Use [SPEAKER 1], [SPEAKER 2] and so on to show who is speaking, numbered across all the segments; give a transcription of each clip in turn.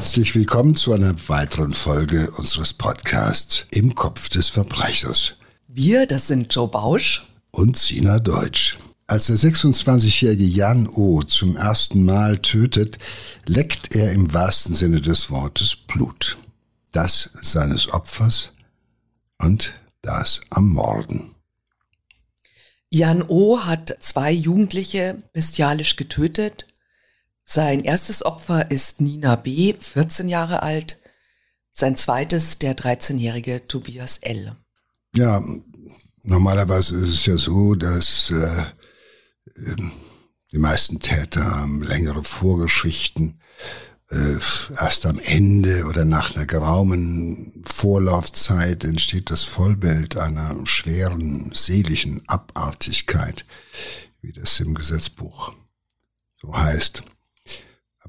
[SPEAKER 1] Herzlich willkommen zu einer weiteren Folge unseres Podcasts Im Kopf des Verbrechers.
[SPEAKER 2] Wir, das sind Joe Bausch
[SPEAKER 1] und Sina Deutsch. Als der 26-jährige Jan O. zum ersten Mal tötet, leckt er im wahrsten Sinne des Wortes Blut. Das seines Opfers und das am Morden.
[SPEAKER 2] Jan O. hat zwei Jugendliche bestialisch getötet sein erstes Opfer ist Nina B., 14 Jahre alt. Sein zweites der 13-jährige Tobias L.
[SPEAKER 1] Ja, normalerweise ist es ja so, dass äh, ähm, die meisten Täter haben längere Vorgeschichten. Äh, erst am Ende oder nach einer geraumen Vorlaufzeit entsteht das Vollbild einer schweren seelischen Abartigkeit, wie das im Gesetzbuch so heißt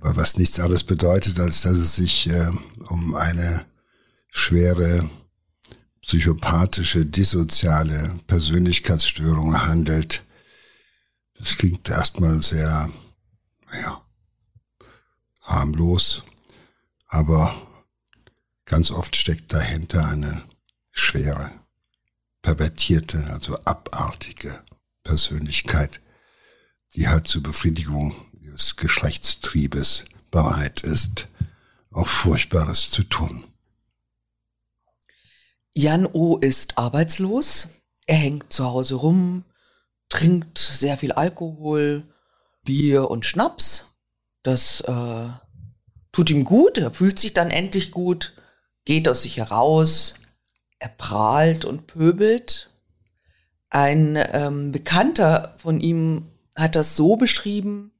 [SPEAKER 1] aber was nichts anderes bedeutet, als dass es sich äh, um eine schwere psychopathische, dissoziale Persönlichkeitsstörung handelt. Das klingt erstmal sehr, naja, harmlos, aber ganz oft steckt dahinter eine schwere, pervertierte, also abartige Persönlichkeit, die halt zur Befriedigung des Geschlechtstriebes bereit ist, auch Furchtbares zu tun.
[SPEAKER 2] Jan O. ist arbeitslos. Er hängt zu Hause rum, trinkt sehr viel Alkohol, Bier und Schnaps. Das äh, tut ihm gut. Er fühlt sich dann endlich gut, geht aus sich heraus. Er prahlt und pöbelt. Ein ähm, Bekannter von ihm hat das so beschrieben,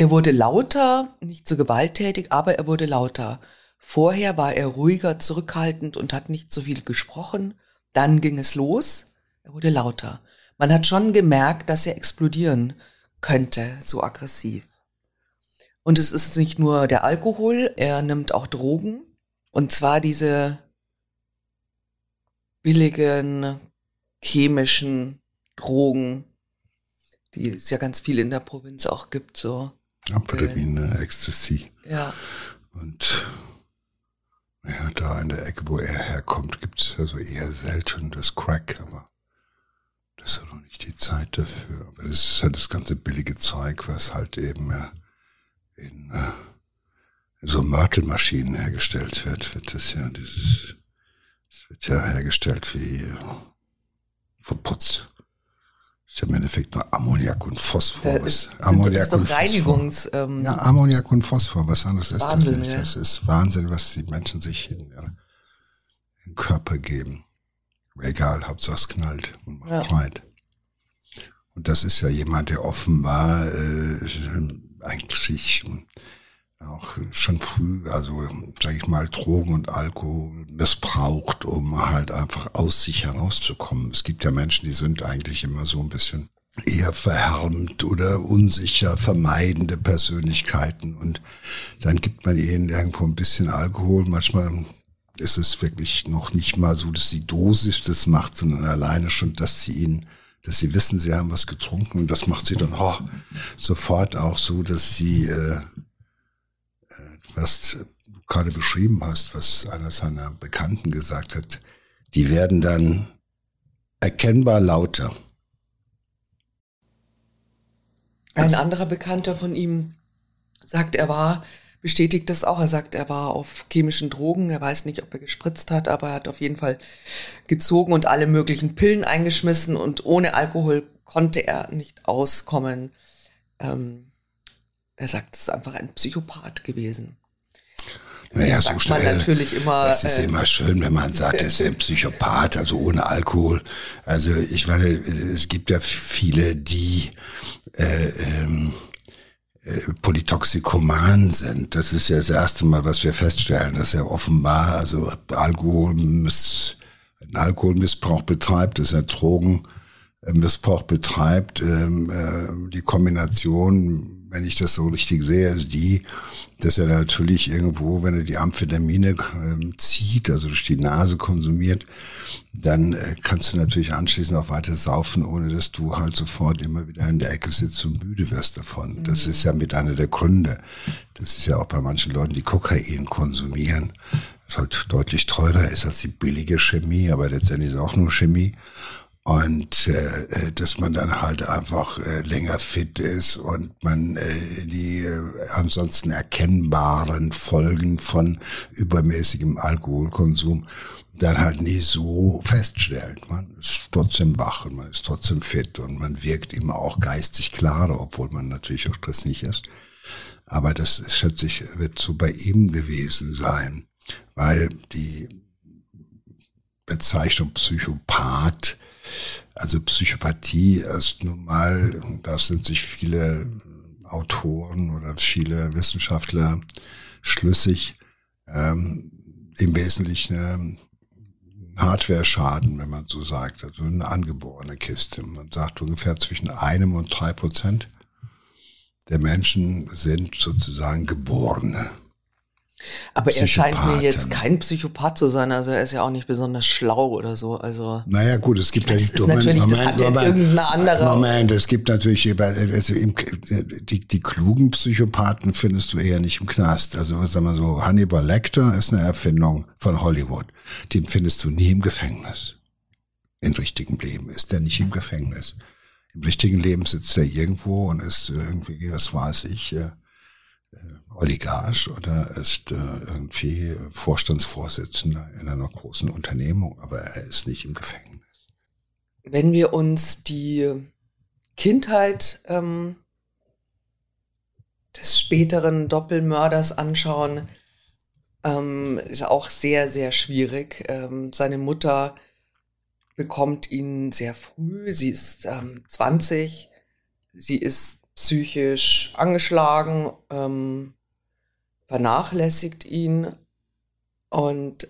[SPEAKER 2] er wurde lauter, nicht so gewalttätig, aber er wurde lauter. Vorher war er ruhiger, zurückhaltend und hat nicht so viel gesprochen. Dann ging es los. Er wurde lauter. Man hat schon gemerkt, dass er explodieren könnte, so aggressiv. Und es ist nicht nur der Alkohol, er nimmt auch Drogen. Und zwar diese billigen chemischen Drogen, die es ja ganz viel in der Provinz auch gibt, so
[SPEAKER 1] Amphetamine, Ecstasy.
[SPEAKER 2] Ja.
[SPEAKER 1] Und ja, da in der Ecke, wo er herkommt, gibt es also eher selten das Crack, aber das ist ja noch nicht die Zeit dafür. Aber das ist halt das ganze billige Zeug, was halt eben äh, in, äh, in so Mörtelmaschinen hergestellt wird, wird das ja dieses, das wird ja hergestellt wie äh, Verputz ist ja im Endeffekt nur Ammoniak und Phosphor.
[SPEAKER 2] Ist, Ammoniak ist und Reinigungs,
[SPEAKER 1] Phosphor. Ähm, ja, Ammoniak und Phosphor, was anderes ist Wahnsinn, das nicht. Ja. Das ist Wahnsinn, was die Menschen sich in den Körper geben. Egal, Hauptsache es knallt und macht ja. breit. Und das ist ja jemand, der offenbar äh, eigentlich auch schon früh, also sage ich mal, Drogen und Alkohol missbraucht, um halt einfach aus sich herauszukommen. Es gibt ja Menschen, die sind eigentlich immer so ein bisschen eher verhärmt oder unsicher, vermeidende Persönlichkeiten und dann gibt man ihnen irgendwo ein bisschen Alkohol. Manchmal ist es wirklich noch nicht mal so, dass die Dosis das macht, sondern alleine schon, dass sie ihn dass sie wissen, sie haben was getrunken und das macht sie dann oh, sofort auch so, dass sie äh, was du gerade beschrieben hast, was einer seiner Bekannten gesagt hat, die werden dann erkennbar lauter.
[SPEAKER 2] Ein anderer Bekannter von ihm sagt, er war, bestätigt das auch, er sagt, er war auf chemischen Drogen, er weiß nicht, ob er gespritzt hat, aber er hat auf jeden Fall gezogen und alle möglichen Pillen eingeschmissen und ohne Alkohol konnte er nicht auskommen. Ähm, er sagt, es ist einfach ein Psychopath gewesen.
[SPEAKER 1] Naja, das so schnell.
[SPEAKER 2] Man natürlich immer.
[SPEAKER 1] Das ist äh, immer schön, wenn man sagt, er ist ein Psychopath, also ohne Alkohol. Also ich meine, es gibt ja viele, die äh, ähm, äh, Polytoxikoman sind. Das ist ja das erste Mal, was wir feststellen, dass er offenbar also Alkoholmiss, einen Alkoholmissbrauch betreibt, dass er Drogenmissbrauch betreibt. Ähm, äh, die Kombination wenn ich das so richtig sehe, ist die, dass er natürlich irgendwo, wenn er die Amphetamine äh, zieht, also durch die Nase konsumiert, dann äh, kannst du natürlich anschließend auch weiter saufen, ohne dass du halt sofort immer wieder in der Ecke sitzt und müde wirst davon. Das mhm. ist ja mit einer der Gründe. Das ist ja auch bei manchen Leuten, die Kokain konsumieren, das halt deutlich teurer ist als die billige Chemie, aber letztendlich ist es auch nur Chemie und äh, äh, dass man dann halt einfach äh, länger fit ist und man äh, die äh, ansonsten erkennbaren Folgen von übermäßigem Alkoholkonsum dann halt nie so feststellt. Man ist trotzdem wach und man ist trotzdem fit und man wirkt immer auch geistig klarer, obwohl man natürlich auch das nicht ist. Aber das schätze ich, wird so bei ihm gewesen sein, weil die Bezeichnung Psychopath also Psychopathie ist nun mal, da sind sich viele Autoren oder viele Wissenschaftler schlüssig, ähm, im Wesentlichen ähm, Hardware-Schaden, wenn man so sagt, also eine angeborene Kiste. Man sagt ungefähr zwischen einem und drei Prozent der Menschen sind sozusagen geborene
[SPEAKER 2] aber er scheint mir jetzt kein Psychopath zu sein, also er ist ja auch nicht besonders schlau oder so. Also
[SPEAKER 1] naja gut, es gibt
[SPEAKER 2] ja
[SPEAKER 1] die
[SPEAKER 2] Moment, natürlich, Moment, das hat Moment, irgendeine andere.
[SPEAKER 1] Moment, es gibt natürlich also die, die klugen Psychopathen findest du eher nicht im Knast. Also sagen wir so, Hannibal Lecter ist eine Erfindung von Hollywood. Den findest du nie im Gefängnis. Im richtigen Leben ist der nicht im Gefängnis. Im richtigen Leben sitzt er irgendwo und ist irgendwie, was weiß ich, äh, äh, Oligarch oder ist äh, irgendwie Vorstandsvorsitzender in einer großen Unternehmung, aber er ist nicht im Gefängnis.
[SPEAKER 2] Wenn wir uns die Kindheit ähm, des späteren Doppelmörders anschauen, ähm, ist auch sehr, sehr schwierig. Ähm, seine Mutter bekommt ihn sehr früh. Sie ist ähm, 20. Sie ist psychisch angeschlagen, ähm, vernachlässigt ihn und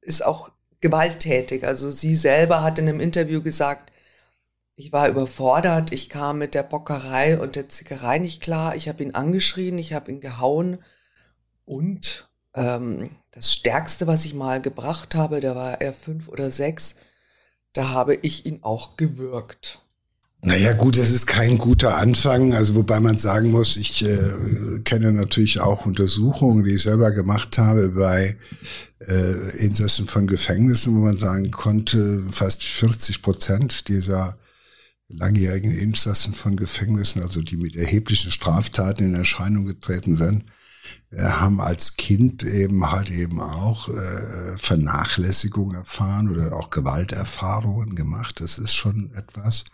[SPEAKER 2] ist auch gewalttätig. Also sie selber hat in einem Interview gesagt, ich war überfordert, ich kam mit der Bockerei und der Zickerei nicht klar, ich habe ihn angeschrien, ich habe ihn gehauen und ähm, das Stärkste, was ich mal gebracht habe, da war er fünf oder sechs, da habe ich ihn auch gewürgt.
[SPEAKER 1] Naja, gut, das ist kein guter Anfang. Also wobei man sagen muss, ich äh, kenne natürlich auch Untersuchungen, die ich selber gemacht habe bei äh, Insassen von Gefängnissen, wo man sagen konnte, fast 40 Prozent dieser langjährigen Insassen von Gefängnissen, also die mit erheblichen Straftaten in Erscheinung getreten sind, äh, haben als Kind eben halt eben auch äh, Vernachlässigung erfahren oder auch Gewalterfahrungen gemacht. Das ist schon etwas.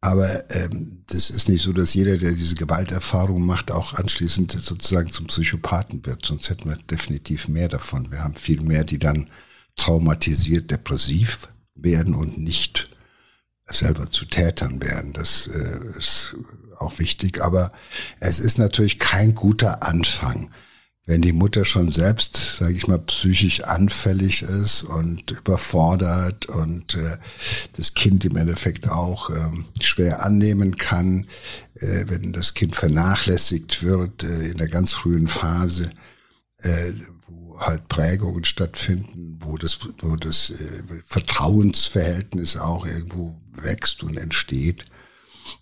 [SPEAKER 1] Aber ähm, das ist nicht so, dass jeder, der diese Gewalterfahrung macht, auch anschließend sozusagen zum Psychopathen wird. Sonst hätten wir definitiv mehr davon. Wir haben viel mehr, die dann traumatisiert, depressiv werden und nicht selber zu Tätern werden. Das äh, ist auch wichtig. Aber es ist natürlich kein guter Anfang wenn die Mutter schon selbst, sage ich mal, psychisch anfällig ist und überfordert und äh, das Kind im Endeffekt auch äh, schwer annehmen kann, äh, wenn das Kind vernachlässigt wird äh, in der ganz frühen Phase, äh, wo halt Prägungen stattfinden, wo das, wo das äh, Vertrauensverhältnis auch irgendwo wächst und entsteht,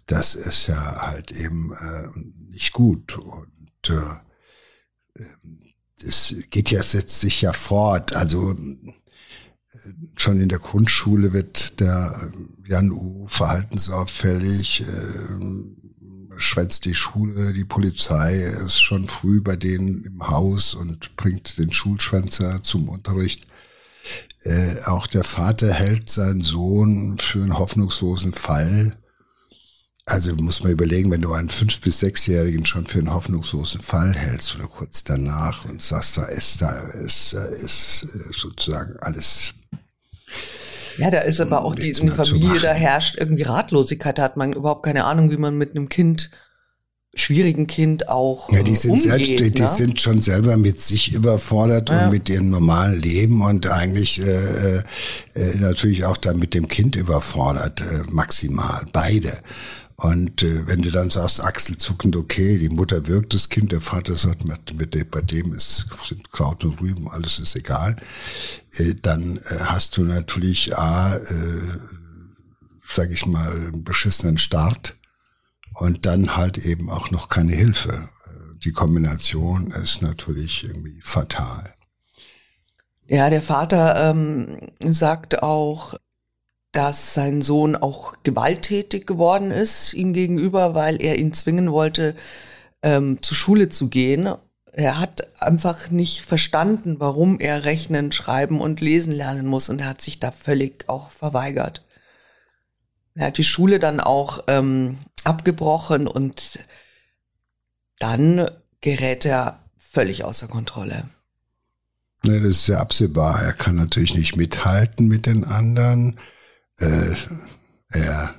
[SPEAKER 1] das ist ja halt eben äh, nicht gut. Und äh, es geht ja, setzt sich ja fort. Also schon in der Grundschule wird der Jan U verhaltensauffällig, äh, schwänzt die Schule, die Polizei ist schon früh bei denen im Haus und bringt den Schulschwänzer zum Unterricht. Äh, auch der Vater hält seinen Sohn für einen hoffnungslosen Fall also muss man überlegen, wenn du einen fünf- bis sechsjährigen schon für einen hoffnungslosen Fall hältst oder kurz danach und sagst, da ist, da ist, ist sozusagen alles.
[SPEAKER 2] Ja, da ist aber auch die, Familie, da herrscht irgendwie Ratlosigkeit, da hat man überhaupt keine Ahnung, wie man mit einem Kind schwierigen Kind auch
[SPEAKER 1] ja, die sind umgeht, selbst, die, ne? die sind schon selber mit sich überfordert ja. und mit ihrem normalen Leben und eigentlich äh, äh, natürlich auch dann mit dem Kind überfordert, äh, maximal, beide. Und äh, wenn du dann sagst, achselzuckend, okay, die Mutter wirkt das Kind, der Vater sagt, mit, mit bei dem ist, sind Kraut und Rüben, alles ist egal, äh, dann äh, hast du natürlich A, äh, sag ich mal, einen beschissenen Start und dann halt eben auch noch keine Hilfe. Die Kombination ist natürlich irgendwie fatal.
[SPEAKER 2] Ja, der Vater ähm, sagt auch, dass sein Sohn auch gewalttätig geworden ist ihm gegenüber, weil er ihn zwingen wollte, ähm, zur Schule zu gehen. Er hat einfach nicht verstanden, warum er rechnen, schreiben und lesen lernen muss und er hat sich da völlig auch verweigert. Er hat die Schule dann auch ähm, abgebrochen und dann gerät er völlig außer Kontrolle.
[SPEAKER 1] Nee, das ist ja absehbar. Er kann natürlich nicht mithalten mit den anderen äh, er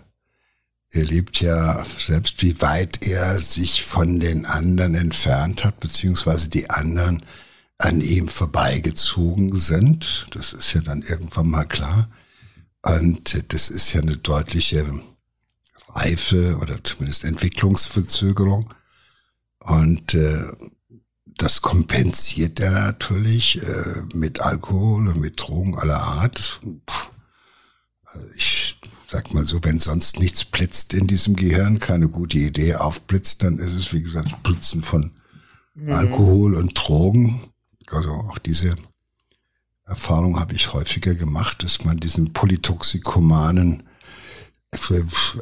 [SPEAKER 1] erlebt ja selbst, wie weit er sich von den anderen entfernt hat, beziehungsweise die anderen an ihm vorbeigezogen sind. Das ist ja dann irgendwann mal klar. Und das ist ja eine deutliche Reife oder zumindest Entwicklungsverzögerung. Und äh, das kompensiert er natürlich äh, mit Alkohol und mit Drogen aller Art. Puh, ich sag mal so, wenn sonst nichts blitzt in diesem Gehirn, keine gute Idee aufblitzt, dann ist es, wie gesagt, Blitzen von mhm. Alkohol und Drogen. Also auch diese Erfahrung habe ich häufiger gemacht, dass man diesen polytoxikomanen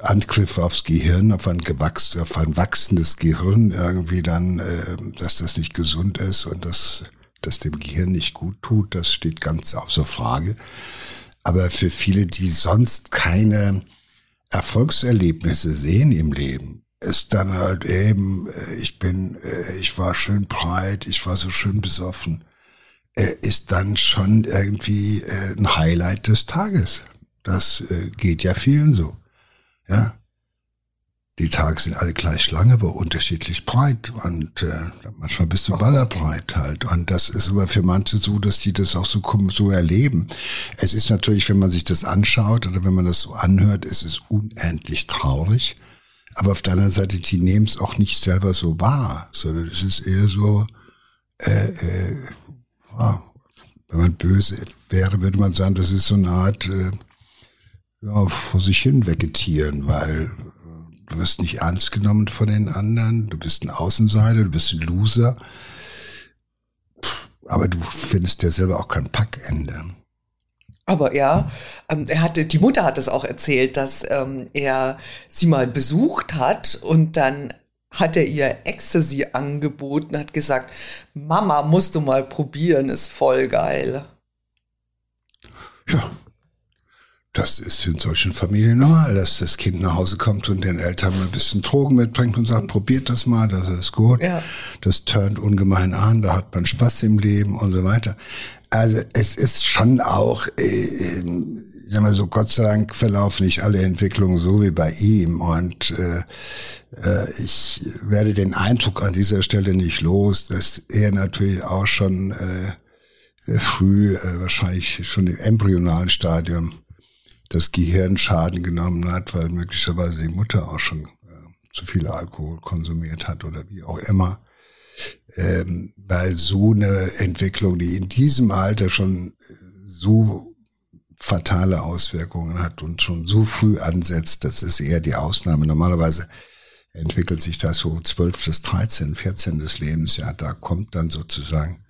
[SPEAKER 1] Angriff aufs Gehirn, auf ein, gewachs, auf ein wachsendes Gehirn irgendwie dann, äh, dass das nicht gesund ist und dass das dem Gehirn nicht gut tut, das steht ganz außer Frage. Aber für viele, die sonst keine Erfolgserlebnisse sehen im Leben, ist dann halt eben, äh, ich bin, äh, ich war schön breit, ich war so schön besoffen, äh, ist dann schon irgendwie ein Highlight des Tages. Das geht ja vielen so. Ja. Die Tage sind alle gleich lang, aber unterschiedlich breit und äh, manchmal bist du ballerbreit halt. Und das ist aber für manche so, dass die das auch so, so erleben. Es ist natürlich, wenn man sich das anschaut oder wenn man das so anhört, ist es unendlich traurig. Aber auf der anderen Seite, die nehmen es auch nicht selber so wahr, sondern es ist eher so, äh, äh, wenn man böse wäre, würde man sagen, das ist so eine Art äh, ja, vor sich hin vegetieren, weil Du wirst nicht ernst genommen von den anderen. Du bist ein Außenseiter, du bist ein Loser. Aber du findest ja selber auch kein Packende.
[SPEAKER 2] Aber ja, ähm, er hatte, die Mutter hat es auch erzählt, dass ähm, er sie mal besucht hat und dann hat er ihr Ecstasy angeboten, hat gesagt, Mama, musst du mal probieren, ist voll geil.
[SPEAKER 1] Ja, das ist in solchen Familien normal, dass das Kind nach Hause kommt und den Eltern ein bisschen Drogen mitbringt und sagt, probiert das mal, das ist gut. Ja. Das turnt ungemein an, da hat man Spaß im Leben und so weiter. Also es ist schon auch, äh, sag mal so, Gott sei Dank verlaufen nicht alle Entwicklungen so wie bei ihm. Und äh, äh, ich werde den Eindruck an dieser Stelle nicht los, dass er natürlich auch schon äh, früh, äh, wahrscheinlich schon im embryonalen Stadium, das Gehirn Schaden genommen hat, weil möglicherweise die Mutter auch schon äh, zu viel Alkohol konsumiert hat oder wie auch immer. Ähm, weil so eine Entwicklung, die in diesem Alter schon äh, so fatale Auswirkungen hat und schon so früh ansetzt, das ist eher die Ausnahme. Normalerweise entwickelt sich das so 12 bis 13, 14 des Lebensjahr. Da kommt dann sozusagen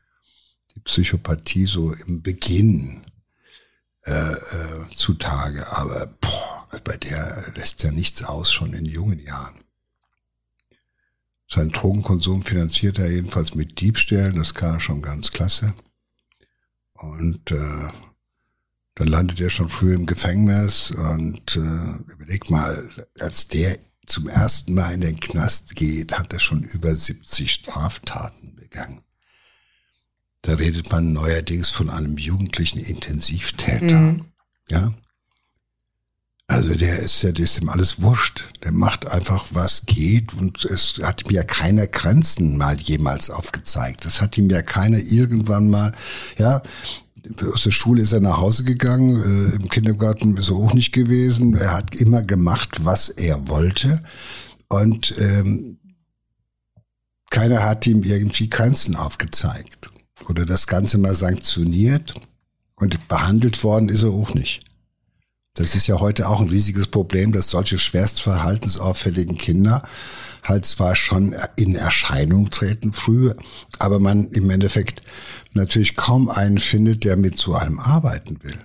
[SPEAKER 1] die Psychopathie so im Beginn äh, äh, zutage. Aber boah, bei der lässt ja nichts aus, schon in jungen Jahren. Sein Drogenkonsum finanziert er jedenfalls mit Diebstählen, das kann er schon ganz klasse. Und äh, dann landet er schon früh im Gefängnis und äh, überleg mal, als der zum ersten Mal in den Knast geht, hat er schon über 70 Straftaten begangen. Da redet man neuerdings von einem jugendlichen Intensivtäter. Mhm. Ja. Also der ist ja, das ist ihm alles wurscht. Der macht einfach, was geht und es hat ihm ja keiner Grenzen mal jemals aufgezeigt. Das hat ihm ja keiner irgendwann mal, ja. aus der Schule ist er nach Hause gegangen, äh, im Kindergarten ist er auch nicht gewesen. Er hat immer gemacht, was er wollte. Und ähm, keiner hat ihm irgendwie Grenzen aufgezeigt oder das Ganze mal sanktioniert. Und behandelt worden ist er auch nicht. Das ist ja heute auch ein riesiges Problem, dass solche schwerst verhaltensauffälligen Kinder halt zwar schon in Erscheinung treten früh, aber man im Endeffekt natürlich kaum einen findet, der mit so einem arbeiten will.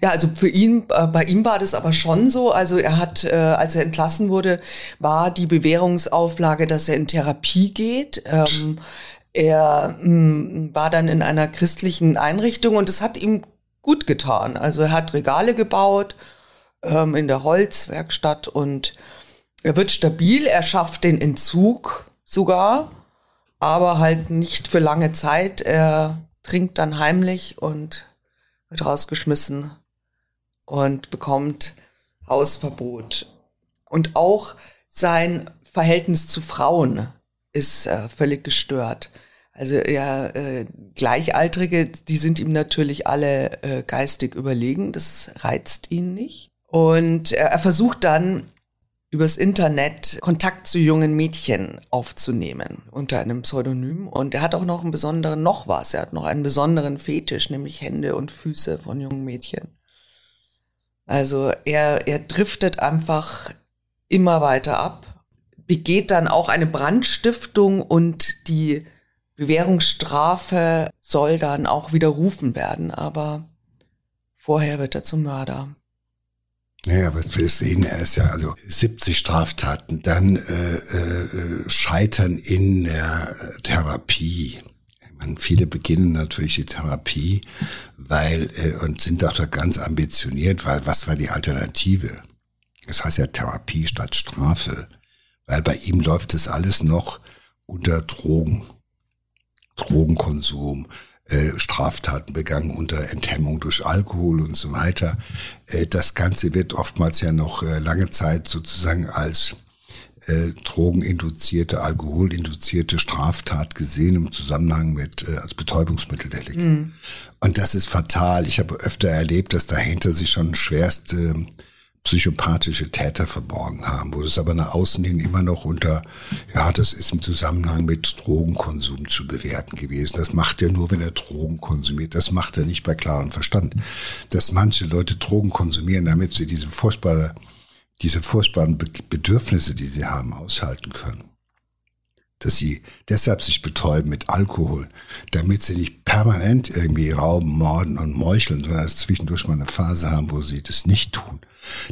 [SPEAKER 2] Ja, also für ihn, äh, bei ihm war das aber schon so. Also er hat, äh, als er entlassen wurde, war die Bewährungsauflage, dass er in Therapie geht. Ähm, er mh, mm, war dann in einer christlichen Einrichtung und es hat ihm gut getan. Also er hat Regale gebaut ähm, in der Holzwerkstatt und er wird stabil, er schafft den Entzug sogar, aber halt nicht für lange Zeit. Er trinkt dann heimlich und wird rausgeschmissen und bekommt Hausverbot. Und auch sein Verhältnis zu Frauen ist äh, völlig gestört. Also ja, äh, Gleichaltrige, die sind ihm natürlich alle äh, geistig überlegen, das reizt ihn nicht. Und er, er versucht dann übers Internet Kontakt zu jungen Mädchen aufzunehmen unter einem Pseudonym. Und er hat auch noch einen besonderen, noch was, er hat noch einen besonderen Fetisch, nämlich Hände und Füße von jungen Mädchen. Also er, er driftet einfach immer weiter ab, begeht dann auch eine Brandstiftung und die Bewährungsstrafe soll dann auch widerrufen werden, aber vorher wird er zum Mörder.
[SPEAKER 1] Naja, aber wir sehen, er ist ja also 70 Straftaten, dann äh, äh, Scheitern in der Therapie. Meine, viele beginnen natürlich die Therapie, weil äh, und sind auch da ganz ambitioniert, weil was war die Alternative? Das heißt ja Therapie statt Strafe, weil bei ihm läuft das alles noch unter Drogen. Drogenkonsum, äh, Straftaten begangen unter Enthemmung durch Alkohol und so weiter. Äh, das Ganze wird oftmals ja noch äh, lange Zeit sozusagen als äh, drogeninduzierte, alkoholinduzierte Straftat gesehen im Zusammenhang mit äh, als Betäubungsmitteldelikt. Mhm. Und das ist fatal. Ich habe öfter erlebt, dass dahinter sich schon schwerste psychopathische Täter verborgen haben, wo das aber nach außen hin immer noch unter, ja, das ist im Zusammenhang mit Drogenkonsum zu bewerten gewesen. Das macht er nur, wenn er Drogen konsumiert. Das macht er nicht bei klarem Verstand. Dass manche Leute Drogen konsumieren, damit sie diese furchtbare, diese furchtbaren Bedürfnisse, die sie haben, aushalten können. Dass sie deshalb sich betäuben mit Alkohol, damit sie nicht permanent irgendwie rauben, morden und meucheln, sondern zwischendurch mal eine Phase haben, wo sie das nicht tun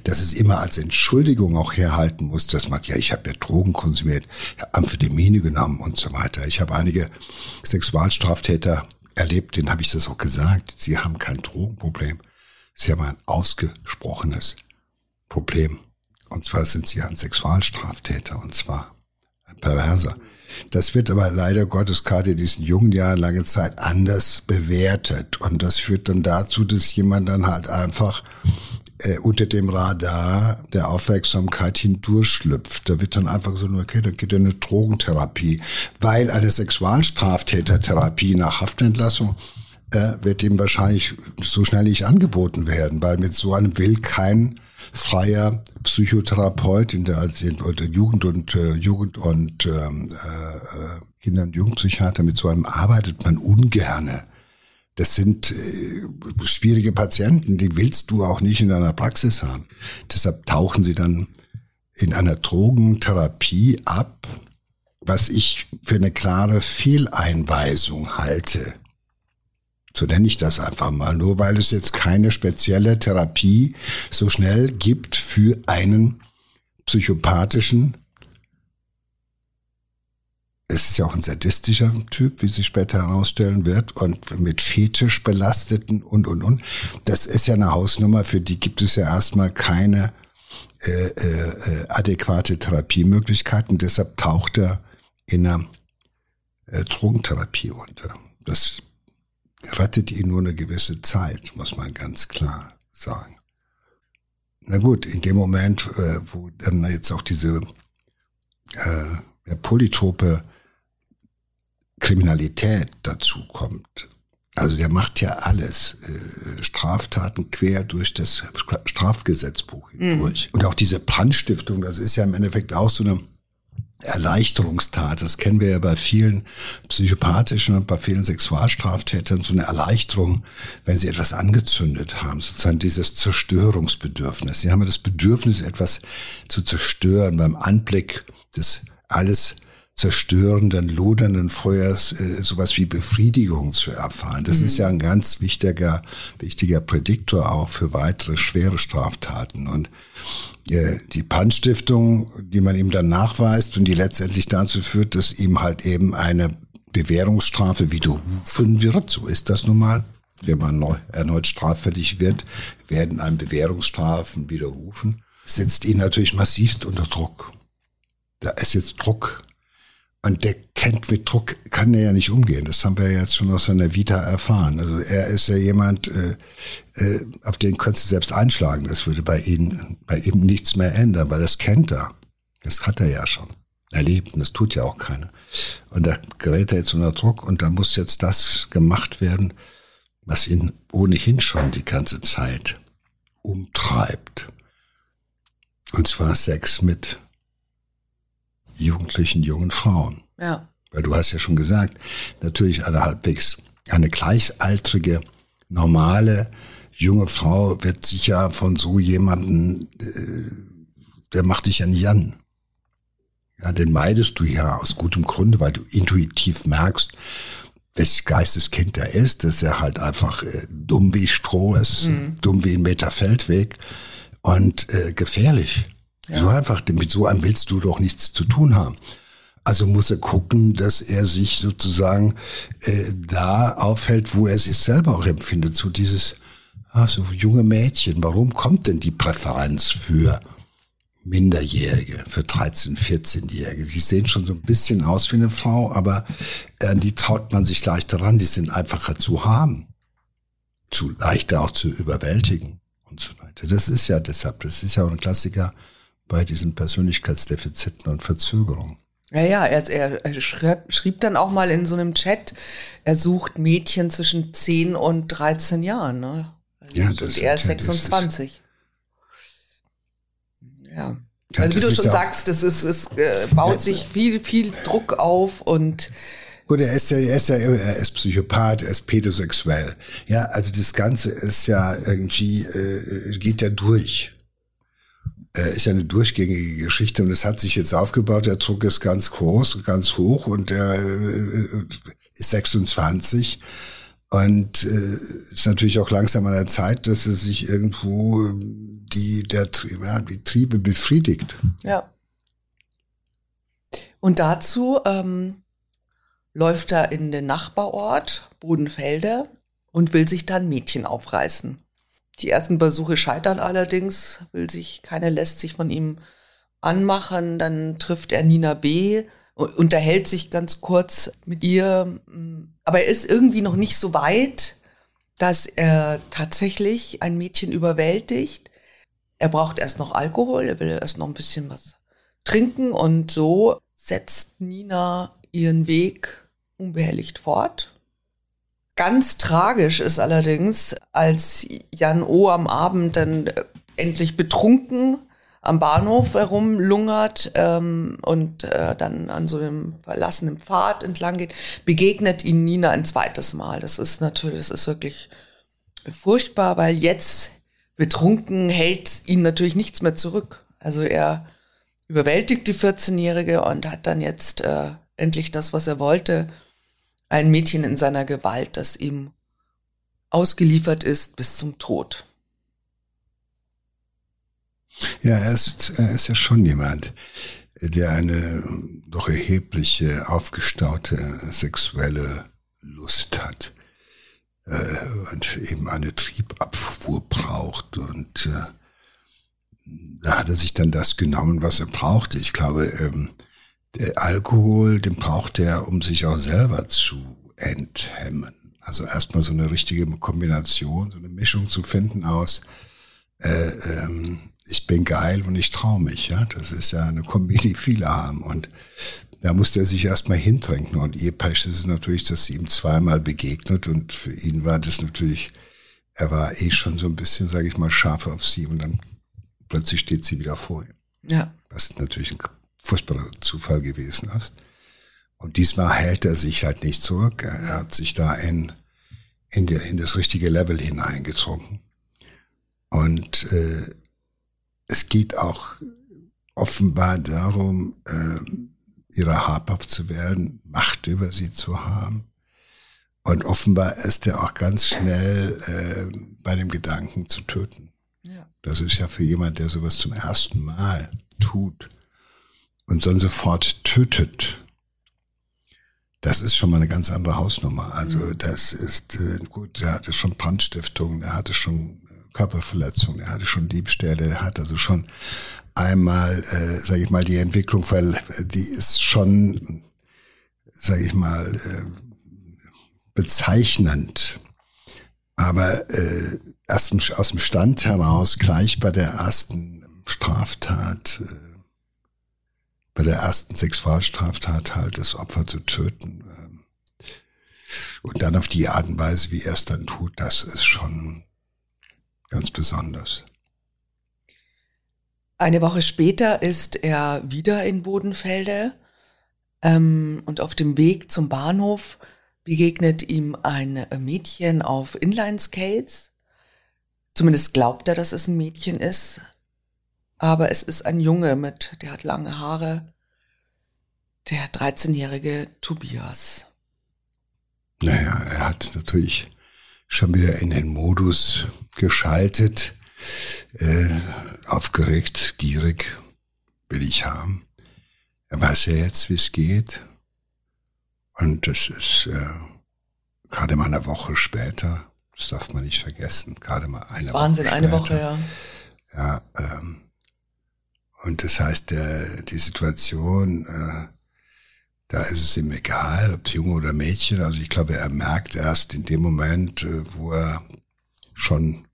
[SPEAKER 1] dass es immer als Entschuldigung auch herhalten muss, dass man, ja, ich habe ja Drogen konsumiert, Amphetamine genommen und so weiter. Ich habe einige Sexualstraftäter erlebt, denen habe ich das auch gesagt. Sie haben kein Drogenproblem. Sie haben ein ausgesprochenes Problem. Und zwar sind sie ein Sexualstraftäter und zwar ein Perverser. Das wird aber leider Gottes gerade in diesen jungen Jahren lange Zeit anders bewertet. Und das führt dann dazu, dass jemand dann halt einfach äh, unter dem Radar der Aufmerksamkeit hindurchschlüpft. Da wird dann einfach so, okay, da geht ja eine Drogentherapie, weil eine Sexualstraftätertherapie nach Haftentlassung äh, wird ihm wahrscheinlich so schnell nicht angeboten werden, weil mit so einem will kein freier Psychotherapeut in der, in der Jugend und äh, Jugend und ähm, äh, Kinder- und Jugendpsychiater mit so einem arbeitet man ungerne. Das sind äh, schwierige Patienten, die willst du auch nicht in deiner Praxis haben. Deshalb tauchen sie dann in einer Drogentherapie ab, was ich für eine klare Fehleinweisung halte. So nenne ich das einfach mal, nur weil es jetzt keine spezielle Therapie so schnell gibt für einen psychopathischen es ist ja auch ein sadistischer Typ, wie sich später herausstellen wird, und mit Fetisch belasteten und, und, und. Das ist ja eine Hausnummer, für die gibt es ja erstmal keine äh, äh, adäquate Therapiemöglichkeiten. Deshalb taucht er in einer äh, Drogentherapie unter. Das rettet ihn nur eine gewisse Zeit, muss man ganz klar sagen. Na gut, in dem Moment, äh, wo dann jetzt auch diese äh, polytope Kriminalität dazu kommt. Also der macht ja alles. Äh, Straftaten quer durch das Strafgesetzbuch hindurch. Mhm. Und auch diese Brandstiftung, das ist ja im Endeffekt auch so eine Erleichterungstat. Das kennen wir ja bei vielen psychopathischen und bei vielen Sexualstraftätern, so eine Erleichterung, wenn sie etwas angezündet haben, sozusagen dieses Zerstörungsbedürfnis. Sie haben ja das Bedürfnis, etwas zu zerstören beim Anblick des alles zerstörenden, lodernden Feuers äh, sowas wie Befriedigung zu erfahren. Das mhm. ist ja ein ganz wichtiger, wichtiger Prädiktor auch für weitere schwere Straftaten. Und die Brandstiftung, die man ihm dann nachweist und die letztendlich dazu führt, dass ihm halt eben eine Bewährungsstrafe widerrufen wird. So ist das nun mal. Wenn man neu, erneut straffällig wird, werden einem Bewährungsstrafen widerrufen. Setzt ihn natürlich massivst unter Druck. Da ist jetzt Druck und der kennt mit Druck, kann er ja nicht umgehen. Das haben wir ja jetzt schon aus seiner Vita erfahren. Also er ist ja jemand, äh, äh, auf den könntest du selbst einschlagen. Das würde bei ihm, bei ihm nichts mehr ändern, weil das kennt er. Das hat er ja schon erlebt und das tut ja auch keiner. Und da gerät er jetzt unter Druck und da muss jetzt das gemacht werden, was ihn ohnehin schon die ganze Zeit umtreibt. Und zwar Sex mit jugendlichen jungen Frauen.
[SPEAKER 2] Ja.
[SPEAKER 1] Weil du hast ja schon gesagt, natürlich eine halbwegs, eine gleichaltrige, normale, junge Frau wird sicher von so jemanden, äh, der macht dich ja nicht an. Ja, den meidest du ja aus gutem Grunde, weil du intuitiv merkst, welches Geisteskind er ist, dass er halt einfach äh, dumm wie Stroh ist, mhm. dumm wie ein Meter Feldweg und äh, gefährlich. Ja. So einfach, mit so einem willst du doch nichts zu tun haben. Also muss er gucken, dass er sich sozusagen äh, da aufhält, wo er sich selber auch empfindet. So dieses, ah, so junge Mädchen, warum kommt denn die Präferenz für Minderjährige, für 13-, 14-Jährige? Die sehen schon so ein bisschen aus wie eine Frau, aber äh, die traut man sich leichter ran, die sind einfacher zu haben. Zu leichter auch zu überwältigen und so weiter. Das ist ja deshalb, das ist ja auch ein Klassiker bei diesen Persönlichkeitsdefiziten und Verzögerungen.
[SPEAKER 2] Ja, ja, er, er, er schrieb, schrieb, dann auch mal in so einem Chat, er sucht Mädchen zwischen 10 und 13 Jahren. Ne? Also ja, das und er ist 26. Ja. ja also wie du schon sagst, das ist, es äh, baut ja, sich viel, viel Druck auf und
[SPEAKER 1] Gut, er ist ja, er ist ja, er ist Psychopath, er ist pädosexuell. Ja, also das Ganze ist ja irgendwie, äh, geht ja durch äh, ist ja eine durchgängige Geschichte und es hat sich jetzt aufgebaut. Der Druck ist ganz groß, ganz hoch und er äh, ist 26 und äh, ist natürlich auch langsam an der Zeit, dass er sich irgendwo die der ja, die Triebe befriedigt.
[SPEAKER 2] Ja. Und dazu ähm, läuft er in den Nachbarort Bodenfelder und will sich dann Mädchen aufreißen. Die ersten Versuche scheitern allerdings, will sich, keiner lässt sich von ihm anmachen. Dann trifft er Nina B., unterhält sich ganz kurz mit ihr. Aber er ist irgendwie noch nicht so weit, dass er tatsächlich ein Mädchen überwältigt. Er braucht erst noch Alkohol, er will erst noch ein bisschen was trinken und so setzt Nina ihren Weg unbehelligt fort. Ganz tragisch ist allerdings, als Jan O. am Abend dann äh, endlich betrunken am Bahnhof herumlungert ähm, und äh, dann an so einem verlassenen Pfad entlang geht, begegnet ihn Nina ein zweites Mal. Das ist natürlich, das ist wirklich furchtbar, weil jetzt betrunken hält ihn natürlich nichts mehr zurück. Also er überwältigt die 14-Jährige und hat dann jetzt äh, endlich das, was er wollte ein Mädchen in seiner Gewalt, das ihm ausgeliefert ist bis zum Tod.
[SPEAKER 1] Ja, er ist, er ist ja schon jemand, der eine doch erhebliche, aufgestaute sexuelle Lust hat äh, und eben eine Triebabfuhr braucht. Und äh, da hat er sich dann das genommen, was er brauchte. Ich glaube, ähm, der Alkohol, den braucht er, um sich auch selber zu enthemmen. Also erstmal so eine richtige Kombination, so eine Mischung zu finden aus äh, ähm, ich bin geil und ich traue mich. Ja, das ist ja eine Kombi, die viele haben. Und da musste er sich erstmal hintrinken. Und ihr Pech ist es natürlich, dass sie ihm zweimal begegnet und für ihn war das natürlich, er war eh schon so ein bisschen, sage ich mal, scharf auf sie und dann plötzlich steht sie wieder vor ihm.
[SPEAKER 2] Ja.
[SPEAKER 1] Was natürlich ein furchtbarer Zufall gewesen ist. Und diesmal hält er sich halt nicht zurück. Er hat sich da in, in, der, in das richtige Level hineingetrunken. Und äh, es geht auch offenbar darum, äh, ihrer habhaft zu werden, Macht über sie zu haben. Und offenbar ist er auch ganz schnell äh, bei dem Gedanken zu töten. Ja. Das ist ja für jemand, der sowas zum ersten Mal tut und dann sofort tötet. Das ist schon mal eine ganz andere Hausnummer. Also mhm. das ist äh, gut, er hatte schon Brandstiftung, er hatte schon Körperverletzung, er hatte schon Diebstähle, er hat also schon einmal, äh, sage ich mal, die Entwicklung, weil die ist schon, sage ich mal, äh, bezeichnend. Aber äh, erst aus dem Stand heraus, gleich bei der ersten Straftat, äh, bei der ersten Sexualstraftat halt das Opfer zu töten. Äh, und dann auf die Art und Weise, wie er es dann tut, das ist schon ganz besonders.
[SPEAKER 2] Eine Woche später ist er wieder in Bodenfelde ähm, und auf dem Weg zum Bahnhof begegnet ihm ein Mädchen auf Inline-Skates. Zumindest glaubt er, dass es ein Mädchen ist, aber es ist ein Junge mit, der hat lange Haare, der 13-jährige Tobias.
[SPEAKER 1] Naja, er hat natürlich schon wieder in den Modus geschaltet, äh, aufgeregt, gierig, will ich haben. Er weiß ja jetzt, wie es geht. Und das ist äh, gerade mal eine Woche später, das darf man nicht vergessen, gerade mal eine
[SPEAKER 2] Wahnsinn,
[SPEAKER 1] Woche
[SPEAKER 2] später. eine Woche, ja.
[SPEAKER 1] Ja, ähm, und das heißt, der, die Situation, äh, da ist es ihm egal, ob es Junge oder Mädchen. Also ich glaube, er merkt erst in dem Moment, äh, wo er schon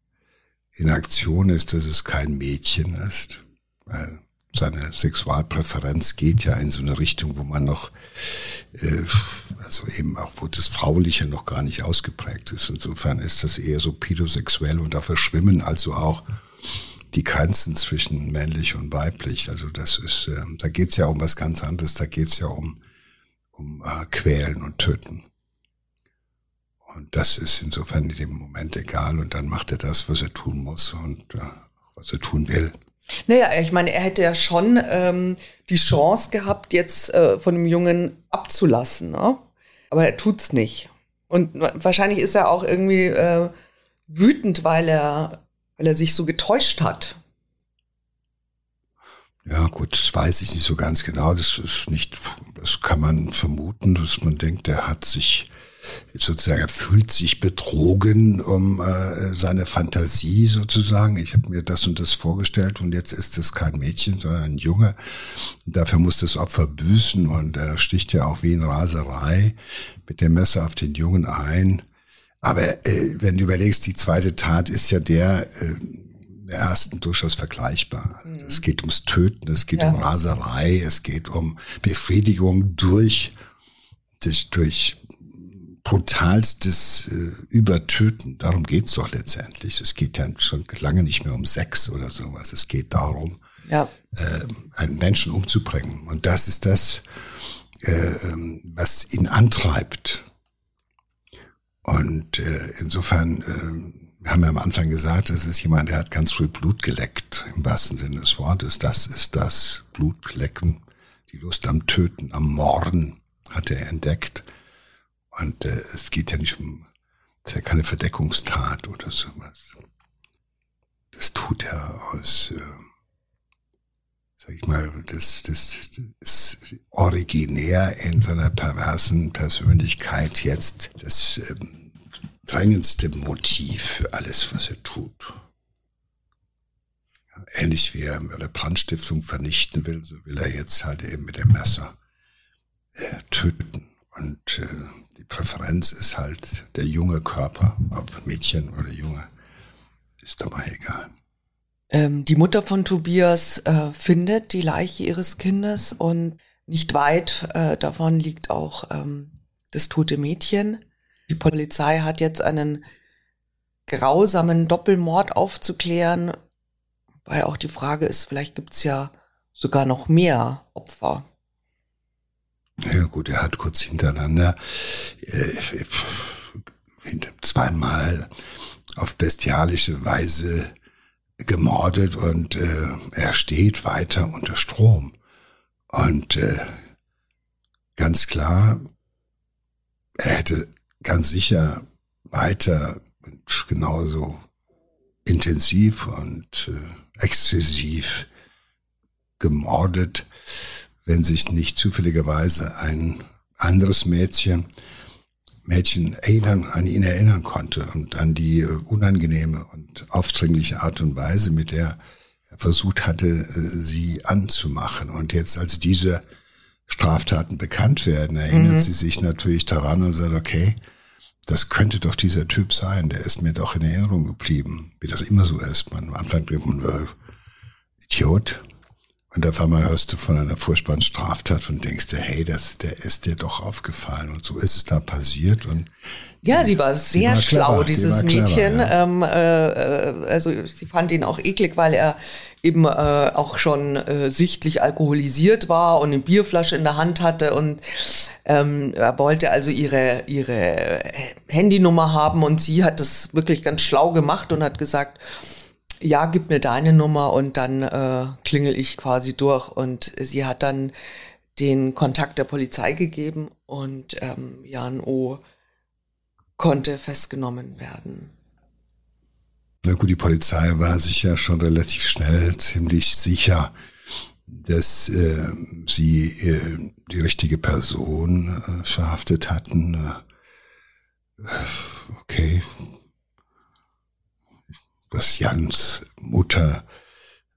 [SPEAKER 1] in Aktion ist, dass es kein Mädchen ist, weil seine Sexualpräferenz geht ja in so eine Richtung, wo man noch, äh, also eben auch, wo das Frauliche noch gar nicht ausgeprägt ist. Insofern ist das eher so pädosexuell und da verschwimmen also auch die Grenzen zwischen männlich und weiblich. Also das ist, äh, da geht es ja um was ganz anderes, da geht es ja um, um äh, Quälen und Töten. Und das ist insofern in dem Moment egal und dann macht er das, was er tun muss und äh, was er tun will.
[SPEAKER 2] Naja, ich meine, er hätte ja schon ähm, die Chance gehabt, jetzt äh, von dem Jungen abzulassen, ne? aber er tut's nicht. Und wahrscheinlich ist er auch irgendwie äh, wütend, weil er, weil er sich so getäuscht hat.
[SPEAKER 1] Ja, gut, das weiß ich nicht so ganz genau. Das ist nicht, das kann man vermuten, dass man denkt, er hat sich sozusagen, er fühlt sich betrogen um äh, seine Fantasie sozusagen. Ich habe mir das und das vorgestellt und jetzt ist es kein Mädchen, sondern ein Junge. Dafür muss das Opfer büßen und er sticht ja auch wie in Raserei mit dem Messer auf den Jungen ein. Aber äh, wenn du überlegst, die zweite Tat ist ja der, äh, der ersten durchaus vergleichbar. Mhm. Es geht ums Töten, es geht ja. um Raserei, es geht um Befriedigung durch, durch, durch brutalstes äh, Übertöten. Darum geht's doch letztendlich. Es geht ja schon lange nicht mehr um Sex oder sowas. Es geht darum, ja. äh, einen Menschen umzubringen. Und das ist das, äh, was ihn antreibt. Und äh, insofern, äh, wir haben ja am Anfang gesagt, das ist jemand, der hat ganz früh Blut geleckt, im wahrsten Sinne des Wortes. Das ist das Blutlecken, die Lust am Töten, am Morden hat er entdeckt. Und äh, es geht ja nicht um, es ist ja keine Verdeckungstat oder sowas. Das tut er aus, äh, sag ich mal, das, das, das ist originär in seiner perversen Persönlichkeit jetzt das ähm, drängendste Motiv für alles, was er tut. Ähnlich wie er eine Brandstiftung vernichten will, so will er jetzt halt eben mit dem Messer äh, töten. Und äh, die Präferenz ist halt der junge Körper, ob Mädchen oder Junge, ist dabei egal.
[SPEAKER 2] Ähm, die Mutter von Tobias äh, findet die Leiche ihres Kindes und Nicht weit äh, davon liegt auch ähm, das tote Mädchen. Die Polizei hat jetzt einen grausamen Doppelmord aufzuklären, weil auch die Frage ist, vielleicht gibt's ja sogar noch mehr Opfer.
[SPEAKER 1] Ja gut, er hat kurz hintereinander äh, zweimal auf bestialische Weise gemordet und äh, er steht weiter unter Strom. Und äh, ganz klar, er hätte ganz sicher weiter und genauso intensiv und äh, exzessiv gemordet, wenn sich nicht zufälligerweise ein anderes Mädchen Mädchen erinnern, an ihn erinnern konnte und an die äh, unangenehme und aufdringliche Art und Weise, mit der er versucht hatte, äh, sie anzumachen. Und jetzt, als diese Straftaten bekannt werden, erinnert mhm. sie sich natürlich daran und sagt, okay, das könnte doch dieser Typ sein, der ist mir doch in Erinnerung geblieben, wie das immer so ist. Man, am Anfang denkt man, äh, Idiot, und auf einmal hörst du von einer furchtbaren Straftat und denkst dir, hey, das, der ist dir doch aufgefallen. Und so ist es da passiert. Und
[SPEAKER 2] ja, sie war sehr war schlau, clever, dieses Mädchen. ja. ähm, äh, äh, also sie fand ihn auch eklig, weil er eben äh, auch schon äh, sichtlich alkoholisiert war und eine Bierflasche in der Hand hatte und ähm, er wollte also ihre ihre Handynummer haben und sie hat das wirklich ganz schlau gemacht und hat gesagt, ja, gib mir deine Nummer und dann äh, klingel ich quasi durch. Und sie hat dann den Kontakt der Polizei gegeben und ähm, Jan O. konnte festgenommen werden.
[SPEAKER 1] Na gut, die Polizei war sich ja schon relativ schnell ziemlich sicher, dass äh, sie äh, die richtige Person äh, verhaftet hatten. Äh, okay, dass Jans Mutter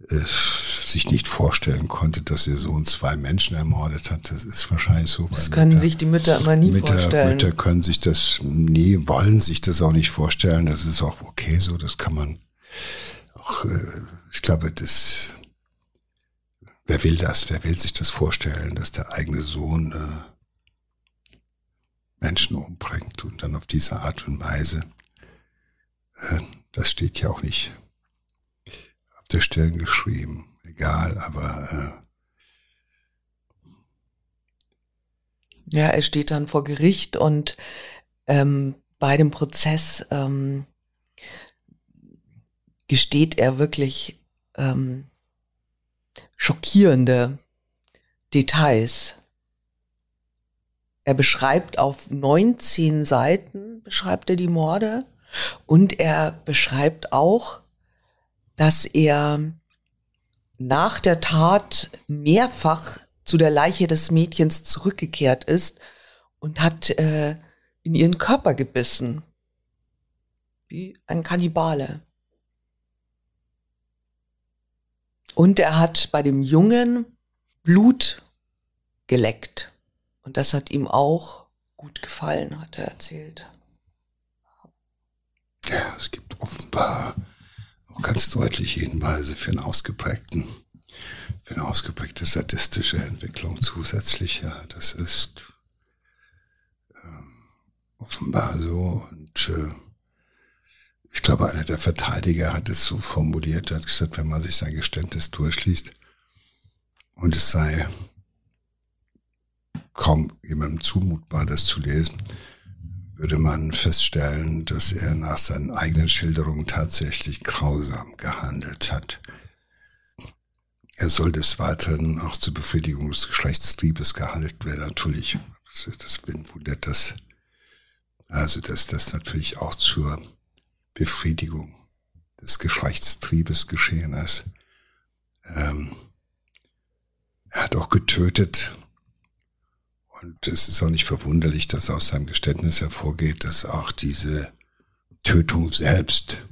[SPEAKER 1] sich nicht vorstellen konnte, dass ihr Sohn zwei Menschen ermordet hat. Das ist wahrscheinlich so.
[SPEAKER 2] Das können Mütter, sich die Mütter immer nie Mütter, vorstellen.
[SPEAKER 1] Mütter können sich das nie, wollen sich das auch nicht vorstellen. Das ist auch okay so. Das kann man auch, äh, ich glaube, das, wer will das? Wer will sich das vorstellen, dass der eigene Sohn äh, Menschen umbringt und dann auf diese Art und Weise äh, das steht ja auch nicht der Stelle geschrieben. Egal, aber.
[SPEAKER 2] Äh ja, er steht dann vor Gericht und ähm, bei dem Prozess ähm, gesteht er wirklich ähm, schockierende Details. Er beschreibt auf 19 Seiten, beschreibt er die Morde und er beschreibt auch, dass er nach der Tat mehrfach zu der Leiche des Mädchens zurückgekehrt ist und hat äh, in ihren Körper gebissen. Wie ein Kannibale. Und er hat bei dem Jungen Blut geleckt. Und das hat ihm auch gut gefallen, hat er erzählt.
[SPEAKER 1] Ja, es gibt offenbar ganz deutliche Hinweise für einen ausgeprägten, für eine ausgeprägte sadistische Entwicklung zusätzlich. Ja, das ist ähm, offenbar so. Und äh, ich glaube, einer der Verteidiger hat es so formuliert, hat gesagt, wenn man sich sein Geständnis durchliest und es sei kaum jemandem zumutbar, das zu lesen, würde man feststellen, dass er nach seinen eigenen Schilderungen tatsächlich grausam gehandelt hat. Er soll des Weiteren auch zur Befriedigung des Geschlechtstriebes gehandelt werden. Natürlich, das wundert das, also dass das natürlich auch zur Befriedigung des Geschlechtstriebes geschehen ist. Ähm, er hat auch getötet, und es ist auch nicht verwunderlich, dass aus seinem Geständnis hervorgeht, dass auch diese Tötung selbst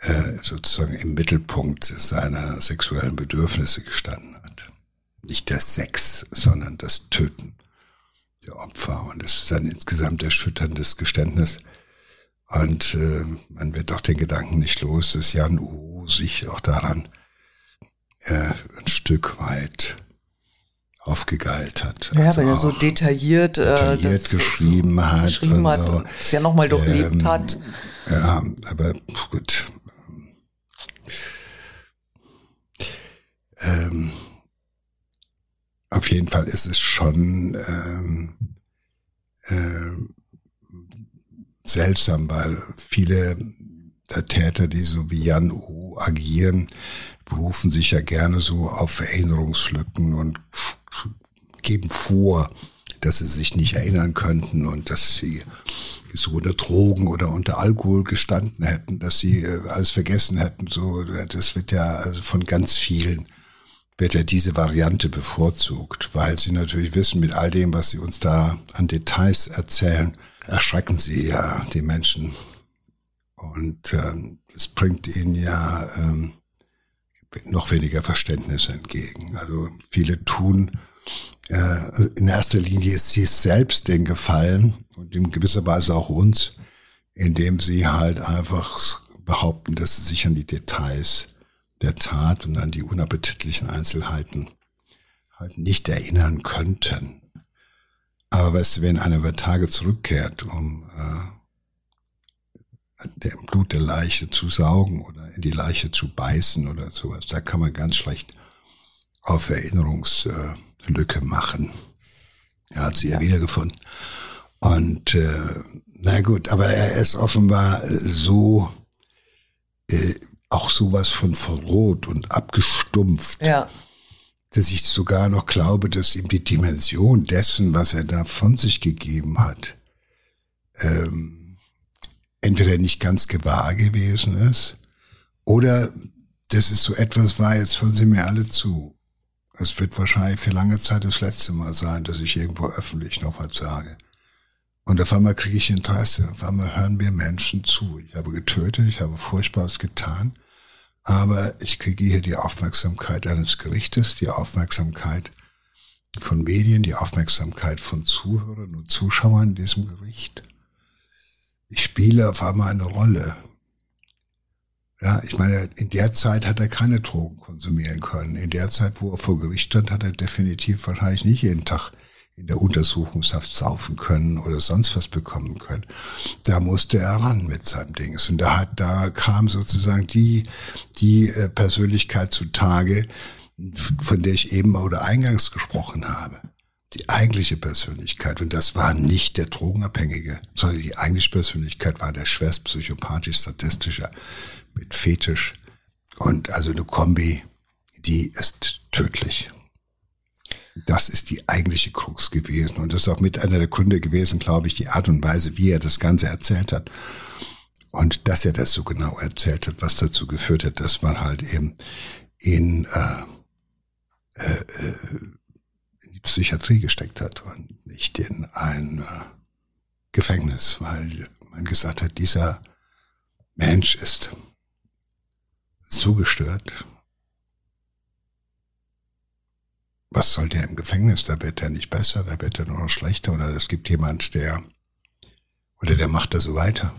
[SPEAKER 1] äh, sozusagen im Mittelpunkt seiner sexuellen Bedürfnisse gestanden hat. Nicht der Sex, sondern das Töten der Opfer. Und es ist ein insgesamt erschütterndes Geständnis. Und äh, man wird auch den Gedanken nicht los, dass Jan U sich auch daran äh, ein Stück weit aufgegeilt hat.
[SPEAKER 2] Ja, also weil er so detailliert,
[SPEAKER 1] detailliert äh, geschrieben hat.
[SPEAKER 2] Geschrieben hat so. und es ja nochmal durchlebt ähm, hat.
[SPEAKER 1] Ja, aber gut. Ähm, auf jeden Fall ist es schon ähm, äh, seltsam, weil viele der Täter, die so wie Jan U agieren, berufen sich ja gerne so auf Erinnerungslücken und geben vor, dass sie sich nicht erinnern könnten und dass sie so unter Drogen oder unter Alkohol gestanden hätten, dass sie äh, alles vergessen hätten. So, das wird ja also von ganz vielen wird ja diese Variante bevorzugt, weil sie natürlich wissen, mit all dem, was sie uns da an Details erzählen, erschrecken sie ja die Menschen. Und ähm, es bringt ihnen ja ähm, noch weniger Verständnis entgegen. Also viele tun äh, in erster Linie ist sie selbst den Gefallen und in gewisser Weise auch uns, indem sie halt einfach behaupten, dass sie sich an die Details der Tat und an die unappetitlichen Einzelheiten halt nicht erinnern könnten. Aber weißt du, wenn einer über Tage zurückkehrt, um äh, im Blut der Leiche zu saugen oder in die Leiche zu beißen oder sowas, da kann man ganz schlecht auf Erinnerungslücke machen. Er hat sie ja wiedergefunden. Und äh, na gut, aber er ist offenbar so äh, auch sowas von verroht und abgestumpft.
[SPEAKER 2] Ja.
[SPEAKER 1] Dass ich sogar noch glaube, dass ihm die Dimension dessen, was er da von sich gegeben hat, ähm, entweder nicht ganz gewahr gewesen ist oder dass es so etwas war, jetzt hören Sie mir alle zu. Es wird wahrscheinlich für lange Zeit das letzte Mal sein, dass ich irgendwo öffentlich noch was sage. Und auf einmal kriege ich Interesse. Auf einmal hören mir Menschen zu. Ich habe getötet, ich habe Furchtbares getan. Aber ich kriege hier die Aufmerksamkeit eines Gerichtes, die Aufmerksamkeit von Medien, die Aufmerksamkeit von Zuhörern und Zuschauern in diesem Gericht. Ich spiele auf einmal eine Rolle. Ja, ich meine, in der Zeit hat er keine Drogen konsumieren können. In der Zeit, wo er vor Gericht stand, hat er definitiv wahrscheinlich nicht jeden Tag in der Untersuchungshaft saufen können oder sonst was bekommen können. Da musste er ran mit seinem Dings. Und da hat, da kam sozusagen die, die äh, Persönlichkeit zutage, von der ich eben oder eingangs gesprochen habe. Die eigentliche Persönlichkeit. Und das war nicht der Drogenabhängige, sondern die eigentliche Persönlichkeit war der schwerst psychopathisch-statistische mit Fetisch. Und also eine Kombi, die ist tödlich. Das ist die eigentliche Krux gewesen. Und das ist auch mit einer der Gründe gewesen, glaube ich, die Art und Weise, wie er das Ganze erzählt hat. Und dass er das so genau erzählt hat, was dazu geführt hat, dass man halt eben in, äh, äh, in die Psychiatrie gesteckt hat und nicht in ein äh, Gefängnis, weil man gesagt hat, dieser Mensch ist so gestört, was soll der im Gefängnis? Da wird er nicht besser, da wird er nur noch schlechter oder es gibt jemand, der, oder der macht da so weiter.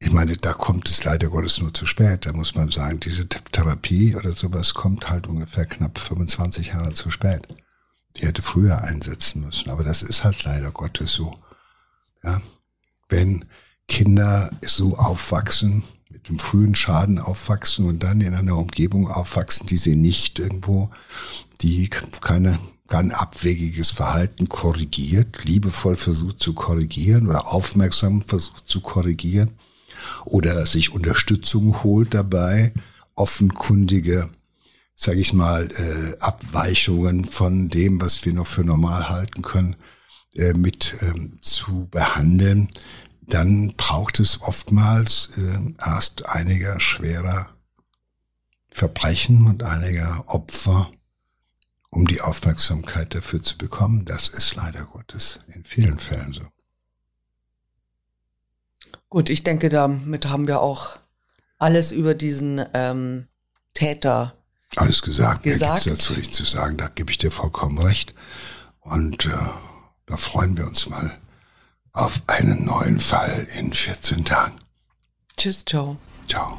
[SPEAKER 1] Ich meine, da kommt es leider Gottes nur zu spät. Da muss man sagen, diese Therapie oder sowas kommt halt ungefähr knapp 25 Jahre zu spät. Die hätte früher einsetzen müssen. Aber das ist halt leider Gottes so. Ja. Wenn Kinder so aufwachsen, mit dem frühen Schaden aufwachsen und dann in einer Umgebung aufwachsen, die sie nicht irgendwo, die keine kein abwegiges Verhalten korrigiert, liebevoll versucht zu korrigieren oder aufmerksam versucht zu korrigieren oder sich Unterstützung holt dabei, offenkundige, sage ich mal, äh, Abweichungen von dem, was wir noch für normal halten können, äh, mit ähm, zu behandeln, dann braucht es oftmals äh, erst einiger schwerer Verbrechen und einiger Opfer, um die Aufmerksamkeit dafür zu bekommen. Das ist leider Gottes in vielen Fällen so.
[SPEAKER 2] Gut, ich denke, damit haben wir auch alles über diesen ähm, Täter
[SPEAKER 1] alles gesagt. gesagt. Da dazu nichts zu sagen. Da gebe ich dir vollkommen recht. Und äh, da freuen wir uns mal auf einen neuen Fall in 14 Tagen.
[SPEAKER 2] Tschüss, ciao.
[SPEAKER 1] Ciao.